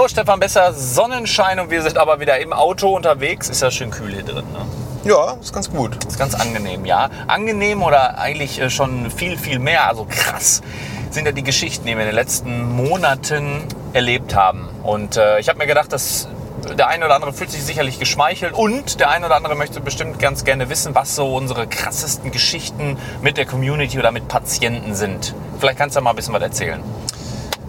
So, Stefan Besser, Sonnenschein und wir sind aber wieder im Auto unterwegs. Ist ja schön kühl hier drin. Ne? Ja, ist ganz gut. Ist ganz angenehm, ja. Angenehm oder eigentlich äh, schon viel, viel mehr, also krass, sind ja die Geschichten, die wir in den letzten Monaten erlebt haben. Und äh, ich habe mir gedacht, dass der eine oder andere fühlt sich sicherlich geschmeichelt und der eine oder andere möchte bestimmt ganz gerne wissen, was so unsere krassesten Geschichten mit der Community oder mit Patienten sind. Vielleicht kannst du mal ein bisschen was erzählen.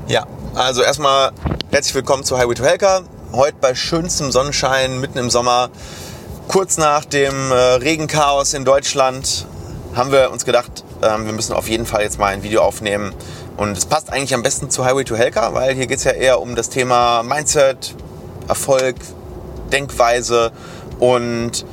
Ja, also erstmal herzlich willkommen zu Highway to Helka. Heute bei schönstem Sonnenschein mitten im Sommer. Kurz nach dem äh, Regenchaos in Deutschland haben wir uns gedacht, ähm, wir müssen auf jeden Fall jetzt mal ein Video aufnehmen. Und es passt eigentlich am besten zu Highway to Helka, weil hier geht es ja eher um das Thema Mindset, Erfolg, Denkweise und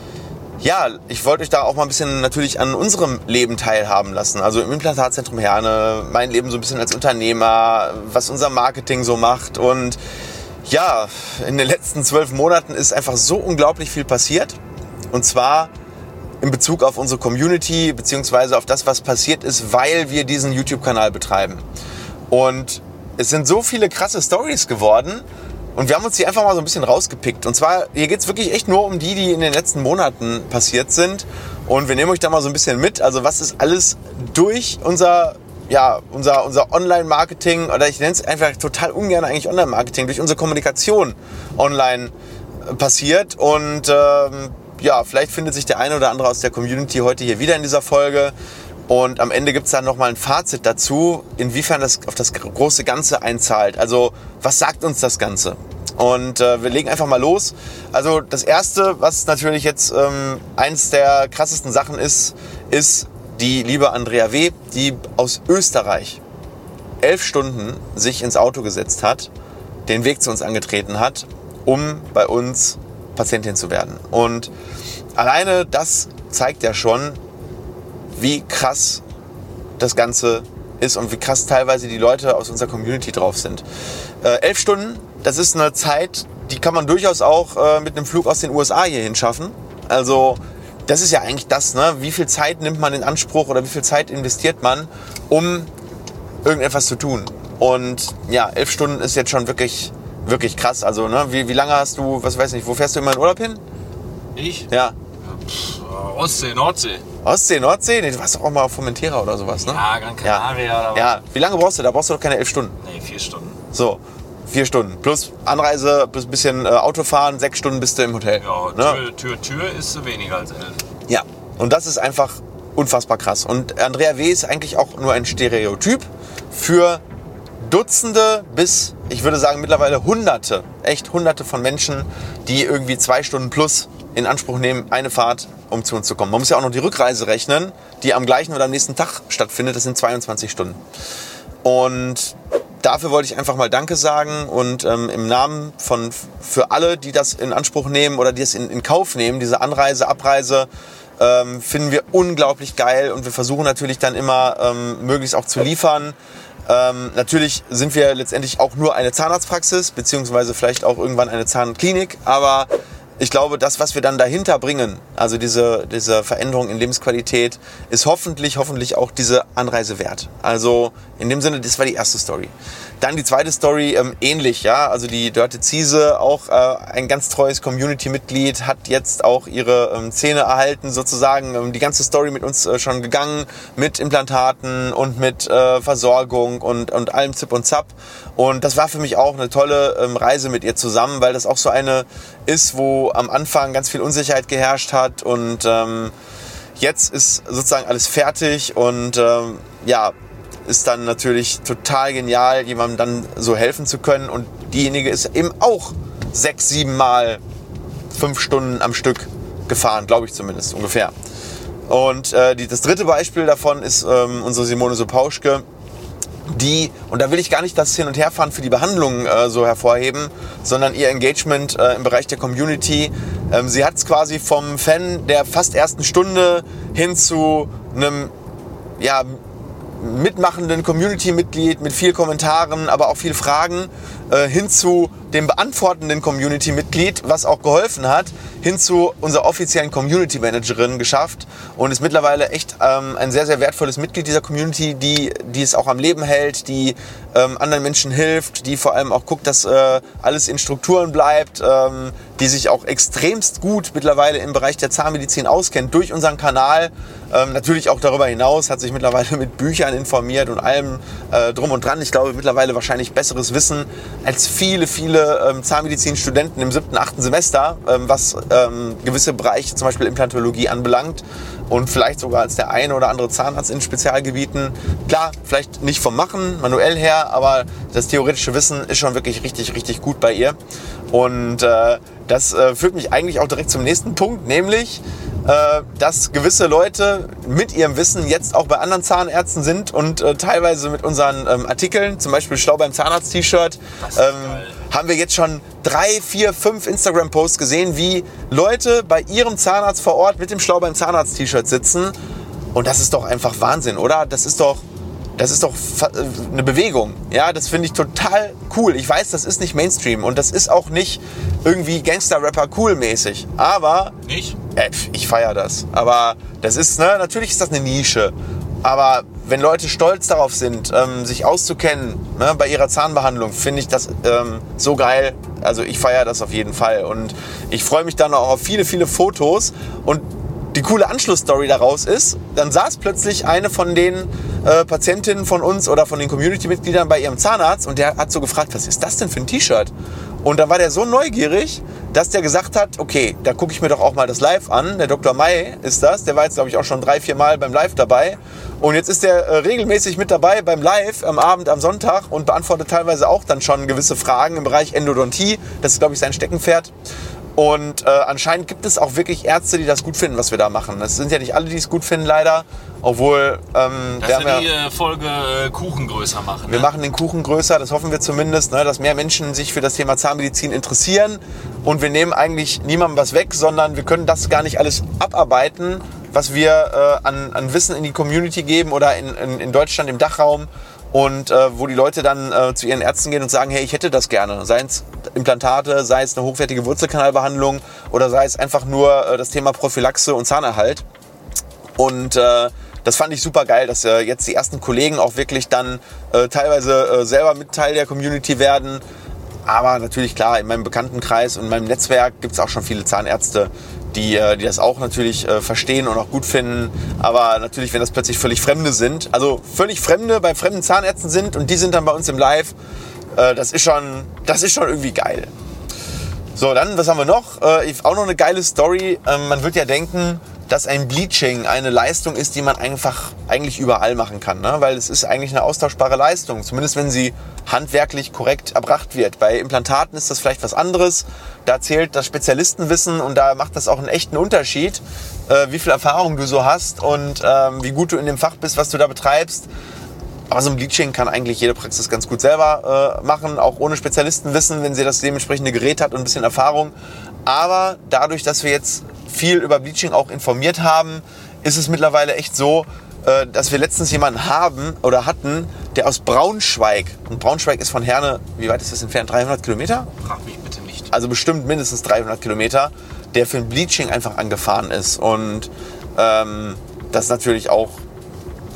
ja, ich wollte euch da auch mal ein bisschen natürlich an unserem Leben teilhaben lassen. Also im Implantatzentrum Herne, mein Leben so ein bisschen als Unternehmer, was unser Marketing so macht. Und ja, in den letzten zwölf Monaten ist einfach so unglaublich viel passiert. Und zwar in Bezug auf unsere Community, beziehungsweise auf das, was passiert ist, weil wir diesen YouTube-Kanal betreiben. Und es sind so viele krasse Stories geworden. Und wir haben uns die einfach mal so ein bisschen rausgepickt. Und zwar, hier geht es wirklich echt nur um die, die in den letzten Monaten passiert sind. Und wir nehmen euch da mal so ein bisschen mit. Also was ist alles durch unser, ja, unser, unser Online-Marketing, oder ich nenne es einfach total ungern eigentlich Online-Marketing, durch unsere Kommunikation online passiert. Und ähm, ja, vielleicht findet sich der eine oder andere aus der Community heute hier wieder in dieser Folge. Und am Ende gibt es dann nochmal ein Fazit dazu, inwiefern das auf das große Ganze einzahlt. Also was sagt uns das Ganze? Und äh, wir legen einfach mal los. Also das Erste, was natürlich jetzt ähm, eins der krassesten Sachen ist, ist die liebe Andrea W., die aus Österreich elf Stunden sich ins Auto gesetzt hat, den Weg zu uns angetreten hat, um bei uns Patientin zu werden. Und alleine das zeigt ja schon, wie krass das Ganze ist und wie krass teilweise die Leute aus unserer Community drauf sind. Äh, elf Stunden, das ist eine Zeit, die kann man durchaus auch äh, mit einem Flug aus den USA hierhin schaffen. Also das ist ja eigentlich das, ne? wie viel Zeit nimmt man in Anspruch oder wie viel Zeit investiert man, um irgendetwas zu tun. Und ja, elf Stunden ist jetzt schon wirklich, wirklich krass. Also ne? wie, wie lange hast du, was weiß ich, wo fährst du immer in Urlaub hin? Ich? Ja. Pff, Ostsee, Nordsee. Ostsee, Nordsee? Nee, du warst doch auch mal auf Formentera oder sowas, ne? Ja, Gran Canaria ja. oder was? Ja, wie lange brauchst du? Da brauchst du doch keine elf Stunden. Nee, vier Stunden. So, vier Stunden. Plus Anreise, plus ein bisschen äh, Autofahren, sechs Stunden bist du im Hotel. Ja, ne? Tür, Tür, Tür ist weniger als elf. Ja, und das ist einfach unfassbar krass. Und Andrea W. ist eigentlich auch nur ein Stereotyp für Dutzende bis, ich würde sagen, mittlerweile Hunderte, echt Hunderte von Menschen, die irgendwie zwei Stunden plus in Anspruch nehmen, eine Fahrt, um zu uns zu kommen. Man muss ja auch noch die Rückreise rechnen, die am gleichen oder am nächsten Tag stattfindet. Das sind 22 Stunden. Und dafür wollte ich einfach mal Danke sagen und ähm, im Namen von für alle, die das in Anspruch nehmen oder die es in, in Kauf nehmen, diese Anreise, Abreise, ähm, finden wir unglaublich geil und wir versuchen natürlich dann immer ähm, möglichst auch zu liefern. Ähm, natürlich sind wir letztendlich auch nur eine Zahnarztpraxis, beziehungsweise vielleicht auch irgendwann eine Zahnklinik, aber ich glaube, das, was wir dann dahinter bringen, also diese, diese Veränderung in Lebensqualität, ist hoffentlich, hoffentlich auch diese Anreise wert. Also in dem Sinne, das war die erste Story. Dann die zweite Story, ähm, ähnlich, ja. Also die Dörte Ziese, auch äh, ein ganz treues Community-Mitglied, hat jetzt auch ihre ähm, Zähne erhalten, sozusagen. Ähm, die ganze Story mit uns äh, schon gegangen, mit Implantaten und mit äh, Versorgung und, und allem Zip und Zap. Und das war für mich auch eine tolle ähm, Reise mit ihr zusammen, weil das auch so eine ist, wo am Anfang ganz viel Unsicherheit geherrscht hat und ähm, jetzt ist sozusagen alles fertig und ähm, ja, ist dann natürlich total genial, jemandem dann so helfen zu können. Und diejenige ist eben auch sechs, sieben Mal fünf Stunden am Stück gefahren, glaube ich zumindest ungefähr. Und äh, die, das dritte Beispiel davon ist ähm, unsere Simone Sopauschke, die, und da will ich gar nicht das Hin- und Herfahren für die Behandlung äh, so hervorheben, sondern ihr Engagement äh, im Bereich der Community. Ähm, sie hat es quasi vom Fan der fast ersten Stunde hin zu einem ja, mitmachenden Community-Mitglied mit viel Kommentaren, aber auch viel Fragen äh, hin zu dem beantwortenden Community-Mitglied, was auch geholfen hat, hin zu unserer offiziellen Community-Managerin geschafft und ist mittlerweile echt ähm, ein sehr, sehr wertvolles Mitglied dieser Community, die, die es auch am Leben hält, die ähm, anderen Menschen hilft, die vor allem auch guckt, dass äh, alles in Strukturen bleibt, ähm, die sich auch extremst gut mittlerweile im Bereich der Zahnmedizin auskennt durch unseren Kanal. Ähm, natürlich auch darüber hinaus hat sich mittlerweile mit Büchern informiert und allem äh, drum und dran. Ich glaube mittlerweile wahrscheinlich besseres Wissen als viele, viele ähm, Zahnmedizinstudenten im siebten, achten Semester, ähm, was ähm, gewisse Bereiche, zum Beispiel Implantologie anbelangt und vielleicht sogar als der eine oder andere Zahnarzt in Spezialgebieten. Klar, vielleicht nicht vom Machen, manuell her, aber das theoretische Wissen ist schon wirklich richtig, richtig gut bei ihr. Und äh, das äh, führt mich eigentlich auch direkt zum nächsten Punkt, nämlich, äh, dass gewisse Leute mit ihrem Wissen jetzt auch bei anderen Zahnärzten sind und äh, teilweise mit unseren ähm, Artikeln, zum Beispiel Schlau beim Zahnarzt-T-Shirt, ähm, haben wir jetzt schon drei, vier, fünf Instagram-Posts gesehen, wie Leute bei ihrem Zahnarzt vor Ort mit dem Schlau beim Zahnarzt-T-Shirt sitzen. Und das ist doch einfach Wahnsinn, oder? Das ist doch das ist doch eine Bewegung. Ja, das finde ich total cool. Ich weiß, das ist nicht Mainstream und das ist auch nicht irgendwie Gangster-Rapper cool mäßig. Aber. Nicht? Äh, ich feiere das. Aber das ist, ne, natürlich ist das eine Nische. Aber wenn Leute stolz darauf sind, ähm, sich auszukennen ne, bei ihrer Zahnbehandlung, finde ich das ähm, so geil. Also ich feiere das auf jeden Fall. Und ich freue mich dann auch auf viele, viele Fotos. Und die coole Anschlussstory daraus ist, dann saß plötzlich eine von den äh, Patientinnen von uns oder von den Community-Mitgliedern bei ihrem Zahnarzt und der hat so gefragt, was ist das denn für ein T-Shirt? Und dann war der so neugierig, dass der gesagt hat, okay, da gucke ich mir doch auch mal das Live an. Der Dr. May ist das, der war jetzt glaube ich auch schon drei, vier Mal beim Live dabei. Und jetzt ist der äh, regelmäßig mit dabei beim Live am Abend, am Sonntag und beantwortet teilweise auch dann schon gewisse Fragen im Bereich Endodontie. Das ist glaube ich sein Steckenpferd. Und äh, anscheinend gibt es auch wirklich Ärzte, die das gut finden, was wir da machen. Es sind ja nicht alle, die es gut finden, leider. Obwohl. Ähm, dass wir, wir die äh, Folge äh, Kuchen größer machen. Wir ne? machen den Kuchen größer, das hoffen wir zumindest, ne, dass mehr Menschen sich für das Thema Zahnmedizin interessieren. Und wir nehmen eigentlich niemandem was weg, sondern wir können das gar nicht alles abarbeiten, was wir äh, an, an Wissen in die Community geben oder in, in, in Deutschland im Dachraum und äh, wo die Leute dann äh, zu ihren Ärzten gehen und sagen, hey, ich hätte das gerne. Sei es Implantate, sei es eine hochwertige Wurzelkanalbehandlung oder sei es einfach nur äh, das Thema Prophylaxe und Zahnerhalt. Und äh, das fand ich super geil, dass äh, jetzt die ersten Kollegen auch wirklich dann äh, teilweise äh, selber mit Teil der Community werden. Aber natürlich klar, in meinem Bekanntenkreis und in meinem Netzwerk gibt es auch schon viele Zahnärzte, die, äh, die das auch natürlich äh, verstehen und auch gut finden. Aber natürlich, wenn das plötzlich völlig Fremde sind, also völlig Fremde bei fremden Zahnärzten sind und die sind dann bei uns im Live, äh, das, ist schon, das ist schon irgendwie geil. So, dann, was haben wir noch? Äh, auch noch eine geile Story. Ähm, man wird ja denken, dass ein Bleaching eine Leistung ist, die man einfach eigentlich überall machen kann, ne? weil es ist eigentlich eine austauschbare Leistung, zumindest wenn sie handwerklich korrekt erbracht wird. Bei Implantaten ist das vielleicht was anderes. Da zählt das Spezialistenwissen und da macht das auch einen echten Unterschied, äh, wie viel Erfahrung du so hast und ähm, wie gut du in dem Fach bist, was du da betreibst. Aber so ein Bleaching kann eigentlich jede Praxis ganz gut selber äh, machen, auch ohne Spezialistenwissen, wenn sie das dementsprechende Gerät hat und ein bisschen Erfahrung. Aber dadurch, dass wir jetzt viel über Bleaching auch informiert haben, ist es mittlerweile echt so, äh, dass wir letztens jemanden haben oder hatten, der aus Braunschweig, und Braunschweig ist von Herne, wie weit ist das entfernt? 300 Kilometer? Frag mich bitte nicht. Also bestimmt mindestens 300 Kilometer, der für ein Bleaching einfach angefahren ist. Und ähm, das ist natürlich auch,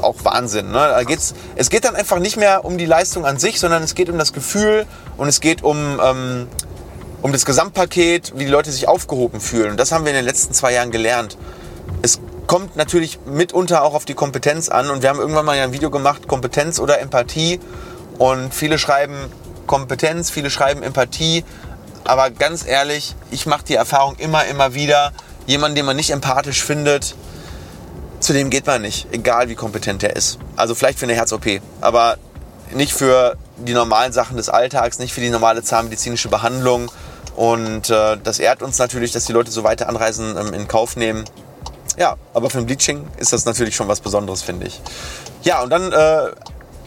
auch Wahnsinn. Ne? Da geht's, es geht dann einfach nicht mehr um die Leistung an sich, sondern es geht um das Gefühl und es geht um, ähm, um das Gesamtpaket, wie die Leute sich aufgehoben fühlen. Das haben wir in den letzten zwei Jahren gelernt. Es kommt natürlich mitunter auch auf die Kompetenz an. Und wir haben irgendwann mal ein Video gemacht, Kompetenz oder Empathie. Und viele schreiben Kompetenz, viele schreiben Empathie. Aber ganz ehrlich, ich mache die Erfahrung immer, immer wieder. Jemand, den man nicht empathisch findet, zu dem geht man nicht, egal wie kompetent er ist. Also vielleicht für eine Herz-OP, aber nicht für die normalen Sachen des Alltags, nicht für die normale zahnmedizinische Behandlung. Und äh, das ehrt uns natürlich, dass die Leute so weite Anreisen ähm, in Kauf nehmen. Ja, aber für ein Bleaching ist das natürlich schon was Besonderes, finde ich. Ja, und dann äh,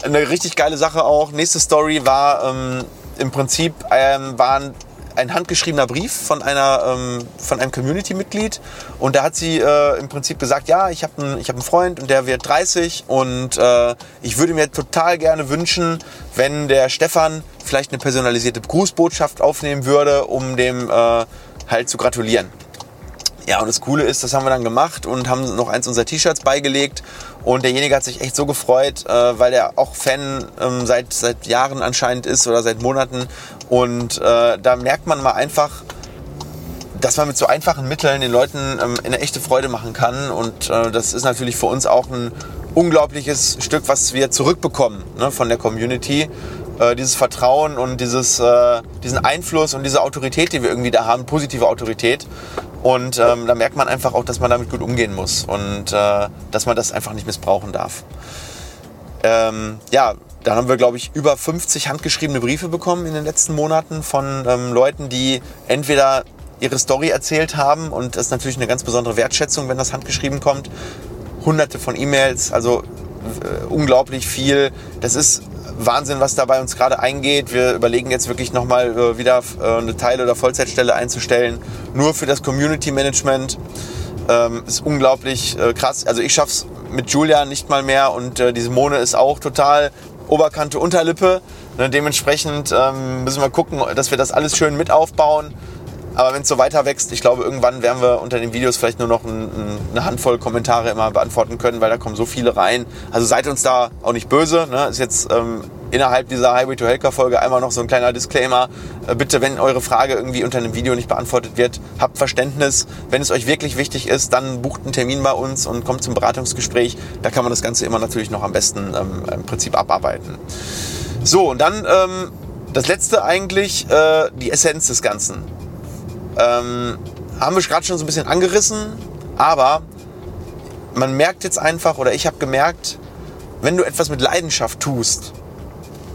eine richtig geile Sache auch. Nächste Story war ähm, im Prinzip ähm, waren ein handgeschriebener Brief von, einer, ähm, von einem Community-Mitglied. Und da hat sie äh, im Prinzip gesagt, ja, ich habe einen hab Freund und der wird 30 und äh, ich würde mir total gerne wünschen, wenn der Stefan vielleicht eine personalisierte Grußbotschaft aufnehmen würde, um dem äh, halt zu gratulieren. Ja, und das Coole ist, das haben wir dann gemacht und haben noch eins unserer T-Shirts beigelegt. Und derjenige hat sich echt so gefreut, äh, weil er auch Fan ähm, seit, seit Jahren anscheinend ist oder seit Monaten. Und äh, da merkt man mal einfach, dass man mit so einfachen Mitteln den Leuten ähm, eine echte Freude machen kann. Und äh, das ist natürlich für uns auch ein unglaubliches Stück, was wir zurückbekommen ne, von der Community. Äh, dieses Vertrauen und dieses, äh, diesen Einfluss und diese Autorität, die wir irgendwie da haben, positive Autorität. Und ähm, da merkt man einfach auch, dass man damit gut umgehen muss und äh, dass man das einfach nicht missbrauchen darf. Ähm, ja, da haben wir, glaube ich, über 50 handgeschriebene Briefe bekommen in den letzten Monaten von ähm, Leuten, die entweder ihre Story erzählt haben und das ist natürlich eine ganz besondere Wertschätzung, wenn das handgeschrieben kommt. Hunderte von E-Mails, also äh, unglaublich viel. Das ist Wahnsinn, was da bei uns gerade eingeht. Wir überlegen jetzt wirklich nochmal äh, wieder äh, eine Teil- oder Vollzeitstelle einzustellen, nur für das Community Management. Ähm, ist unglaublich äh, krass. Also ich schaff's mit Julia nicht mal mehr und die Simone ist auch total Oberkante, Unterlippe. Ne, dementsprechend ähm, müssen wir gucken, dass wir das alles schön mit aufbauen. Aber wenn es so weiter wächst, ich glaube, irgendwann werden wir unter den Videos vielleicht nur noch ein, ein, eine Handvoll Kommentare immer beantworten können, weil da kommen so viele rein. Also seid uns da auch nicht böse. Ne? Ist jetzt ähm, innerhalb dieser Highway to Helker Folge einmal noch so ein kleiner Disclaimer. Äh, bitte, wenn eure Frage irgendwie unter einem Video nicht beantwortet wird, habt Verständnis. Wenn es euch wirklich wichtig ist, dann bucht einen Termin bei uns und kommt zum Beratungsgespräch. Da kann man das Ganze immer natürlich noch am besten ähm, im Prinzip abarbeiten. So, und dann ähm, das letzte eigentlich, äh, die Essenz des Ganzen. Ähm, haben wir gerade schon so ein bisschen angerissen, aber man merkt jetzt einfach, oder ich habe gemerkt, wenn du etwas mit Leidenschaft tust,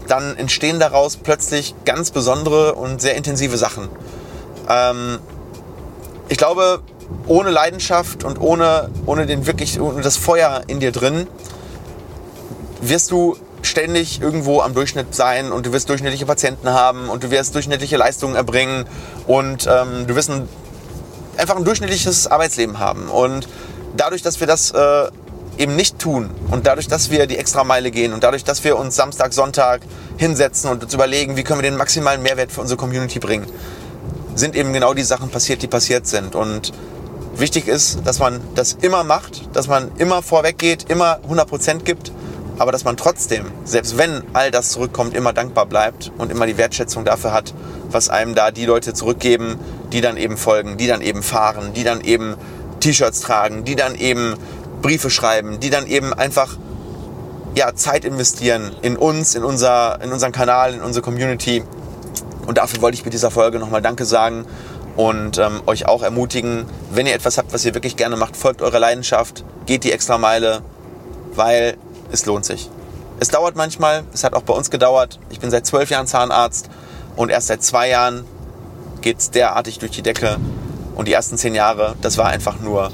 dann entstehen daraus plötzlich ganz besondere und sehr intensive Sachen. Ähm, ich glaube, ohne Leidenschaft und ohne, ohne, den wirklich, ohne das Feuer in dir drin, wirst du ständig irgendwo am Durchschnitt sein und du wirst durchschnittliche Patienten haben und du wirst durchschnittliche Leistungen erbringen und ähm, du wirst ein, einfach ein durchschnittliches Arbeitsleben haben. Und dadurch, dass wir das äh, eben nicht tun und dadurch, dass wir die Extrameile gehen und dadurch, dass wir uns Samstag, Sonntag hinsetzen und uns überlegen, wie können wir den maximalen Mehrwert für unsere Community bringen, sind eben genau die Sachen passiert, die passiert sind. Und wichtig ist, dass man das immer macht, dass man immer vorweg geht, immer 100% gibt aber dass man trotzdem, selbst wenn all das zurückkommt, immer dankbar bleibt und immer die Wertschätzung dafür hat, was einem da die Leute zurückgeben, die dann eben folgen, die dann eben fahren, die dann eben T-Shirts tragen, die dann eben Briefe schreiben, die dann eben einfach ja, Zeit investieren in uns, in, unser, in unseren Kanal, in unsere Community. Und dafür wollte ich mit dieser Folge nochmal Danke sagen und ähm, euch auch ermutigen, wenn ihr etwas habt, was ihr wirklich gerne macht, folgt eurer Leidenschaft, geht die extra Meile, weil es lohnt sich. Es dauert manchmal, es hat auch bei uns gedauert. Ich bin seit zwölf Jahren Zahnarzt und erst seit zwei Jahren geht es derartig durch die Decke. Und die ersten zehn Jahre, das war einfach nur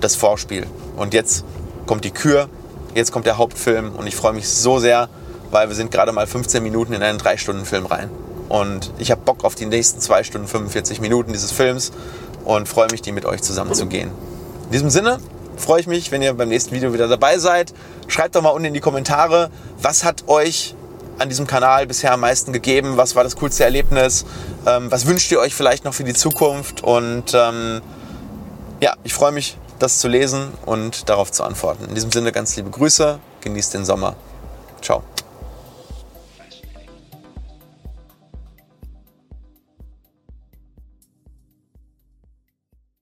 das Vorspiel. Und jetzt kommt die Kür, jetzt kommt der Hauptfilm und ich freue mich so sehr, weil wir sind gerade mal 15 Minuten in einen 3-Stunden-Film rein. Und ich habe Bock auf die nächsten 2 Stunden 45 Minuten dieses Films und freue mich, die mit euch zusammen zu gehen. In diesem Sinne, freue ich mich, wenn ihr beim nächsten Video wieder dabei seid. Schreibt doch mal unten in die Kommentare, was hat euch an diesem Kanal bisher am meisten gegeben? Was war das coolste Erlebnis? Ähm, was wünscht ihr euch vielleicht noch für die Zukunft? Und ähm, ja, ich freue mich, das zu lesen und darauf zu antworten. In diesem Sinne ganz liebe Grüße, genießt den Sommer. Ciao.